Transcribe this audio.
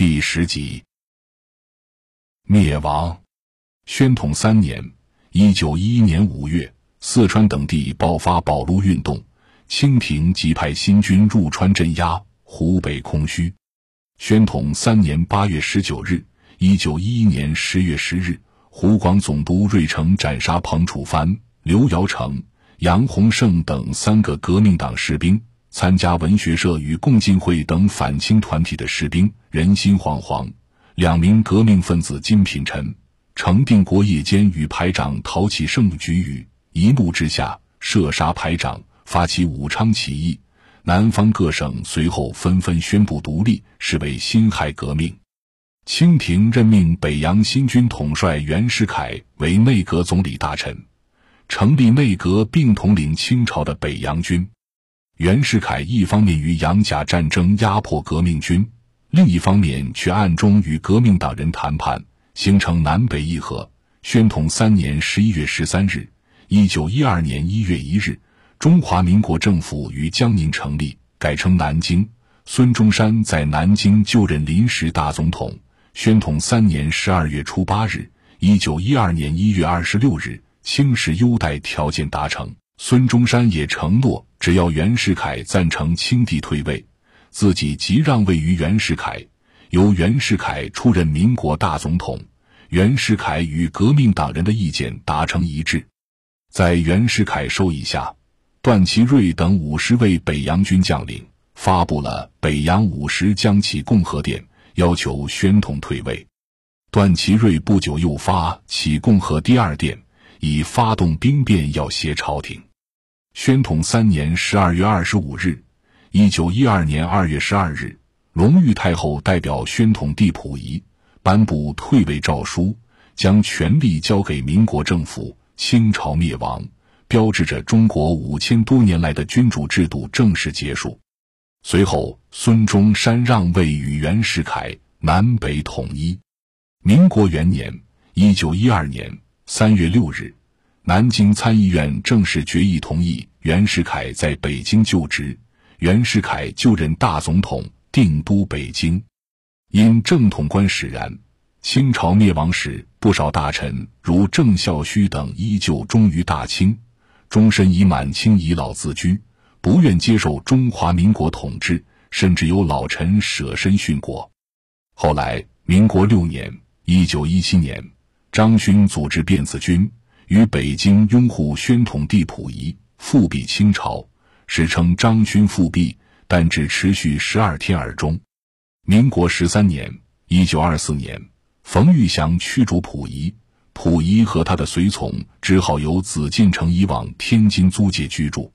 第十集。灭亡。宣统三年（一九一一年五月），四川等地爆发保路运动，清廷即派新军入川镇压，湖北空虚。宣统三年八月十九日（一九一一年十月十日），湖广总督瑞成斩杀彭楚藩、刘尧成、杨洪胜等三个革命党士兵。参加文学社与共进会等反清团体的士兵人心惶惶。两名革命分子金品臣、程定国夜间与排长陶启胜举语，一怒之下射杀排长，发起武昌起义。南方各省随后纷纷宣布独立，视为辛亥革命。清廷任命北洋新军统帅袁世凯为内阁总理大臣，成立内阁并统领清朝的北洋军。袁世凯一方面与洋甲战争压迫革命军，另一方面却暗中与革命党人谈判，形成南北议和。宣统三年十一月十三日，一九一二年一月一日，中华民国政府于江宁成立，改称南京。孙中山在南京就任临时大总统。宣统三年十二月初八日，一九一二年一月二十六日，清室优待条件达成。孙中山也承诺，只要袁世凯赞成清帝退位，自己即让位于袁世凯，由袁世凯出任民国大总统。袁世凯与革命党人的意见达成一致，在袁世凯授意下，段祺瑞等五十位北洋军将领发布了《北洋五十将起共和电》，要求宣统退位。段祺瑞不久又发《起共和第二电》，以发动兵变要挟朝廷。宣统三年十二月二十五日，一九一二年二月十二日，隆裕太后代表宣统帝溥仪颁布退位诏书，将权力交给民国政府，清朝灭亡，标志着中国五千多年来的君主制度正式结束。随后，孙中山让位与袁世凯，南北统一。民国元年（一九一二年）三月六日。南京参议院正式决议同意袁世凯在北京就职，袁世凯就任大总统，定都北京。因正统观使然，清朝灭亡时，不少大臣如郑孝胥等依旧忠于大清，终身以满清遗老自居，不愿接受中华民国统治，甚至有老臣舍身殉国。后来，民国六年（一九一七年），张勋组织辫子军。于北京拥护宣统帝溥仪复辟清朝，史称张勋复辟，但只持续十二天而终。民国十三年（一九二四年），冯玉祥驱逐溥仪，溥仪和他的随从只好由紫禁城移往天津租界居住。